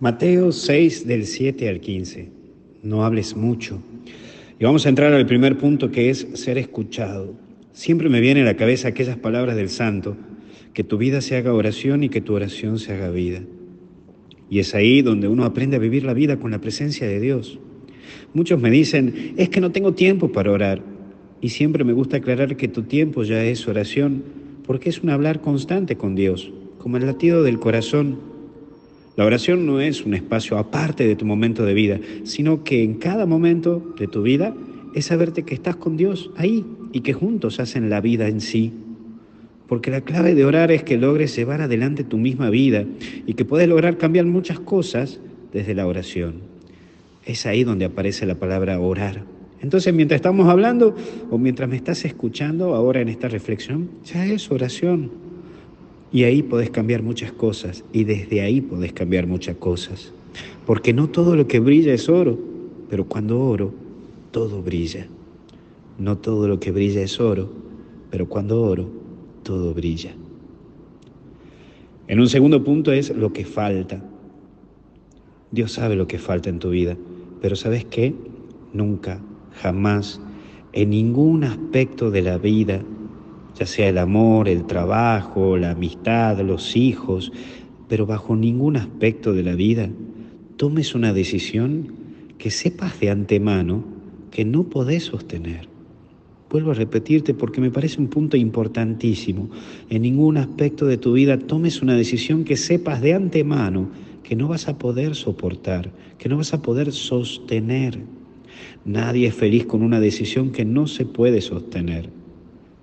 Mateo 6 del 7 al 15. No hables mucho. Y vamos a entrar al primer punto que es ser escuchado. Siempre me viene a la cabeza aquellas palabras del santo, que tu vida se haga oración y que tu oración se haga vida. Y es ahí donde uno aprende a vivir la vida con la presencia de Dios. Muchos me dicen, es que no tengo tiempo para orar. Y siempre me gusta aclarar que tu tiempo ya es oración, porque es un hablar constante con Dios, como el latido del corazón. La oración no es un espacio aparte de tu momento de vida, sino que en cada momento de tu vida es saberte que estás con Dios ahí y que juntos hacen la vida en sí. Porque la clave de orar es que logres llevar adelante tu misma vida y que puedes lograr cambiar muchas cosas desde la oración. Es ahí donde aparece la palabra orar. Entonces, mientras estamos hablando o mientras me estás escuchando ahora en esta reflexión, ya es oración. Y ahí podés cambiar muchas cosas y desde ahí podés cambiar muchas cosas. Porque no todo lo que brilla es oro, pero cuando oro, todo brilla. No todo lo que brilla es oro, pero cuando oro, todo brilla. En un segundo punto es lo que falta. Dios sabe lo que falta en tu vida, pero ¿sabes qué? Nunca, jamás, en ningún aspecto de la vida, ya sea el amor, el trabajo, la amistad, los hijos, pero bajo ningún aspecto de la vida, tomes una decisión que sepas de antemano que no podés sostener. Vuelvo a repetirte porque me parece un punto importantísimo. En ningún aspecto de tu vida tomes una decisión que sepas de antemano que no vas a poder soportar, que no vas a poder sostener. Nadie es feliz con una decisión que no se puede sostener.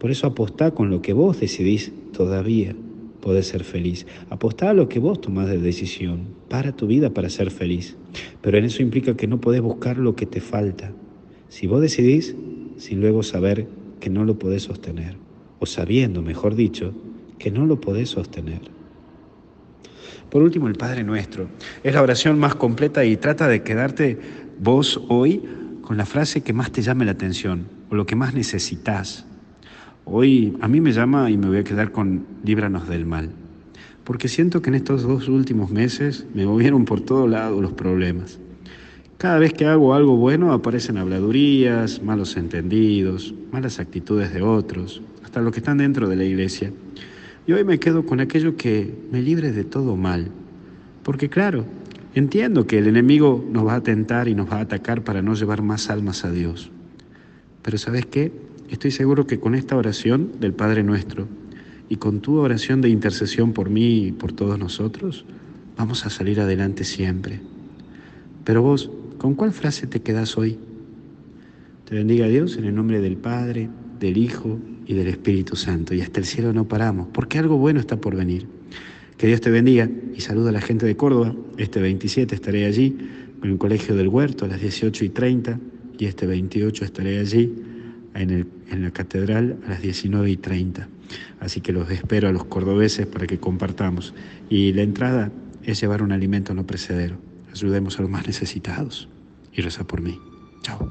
Por eso apostá con lo que vos decidís todavía podés ser feliz. Apostá a lo que vos tomás de decisión para tu vida para ser feliz. Pero en eso implica que no podés buscar lo que te falta. Si vos decidís sin luego saber que no lo podés sostener, o sabiendo, mejor dicho, que no lo podés sostener. Por último, el Padre Nuestro. Es la oración más completa y trata de quedarte vos hoy con la frase que más te llame la atención o lo que más necesitas. Hoy a mí me llama y me voy a quedar con líbranos del mal, porque siento que en estos dos últimos meses me movieron por todo lado los problemas. Cada vez que hago algo bueno aparecen habladurías, malos entendidos, malas actitudes de otros, hasta los que están dentro de la iglesia. Y hoy me quedo con aquello que me libre de todo mal. Porque claro, entiendo que el enemigo nos va a tentar y nos va a atacar para no llevar más almas a Dios. Pero ¿sabes qué? Estoy seguro que con esta oración del Padre Nuestro y con tu oración de intercesión por mí y por todos nosotros, vamos a salir adelante siempre. Pero vos, ¿Con cuál frase te quedas hoy? Te bendiga Dios en el nombre del Padre, del Hijo y del Espíritu Santo. Y hasta el cielo no paramos, porque algo bueno está por venir. Que Dios te bendiga y saluda a la gente de Córdoba. Este 27 estaré allí con el Colegio del Huerto a las 18 y 30 y este 28 estaré allí en, el, en la Catedral a las 19 y 30. Así que los espero a los cordobeses para que compartamos. Y la entrada es llevar un alimento no precedero. Ayudemos a los más necesitados y reza por mí. Chao.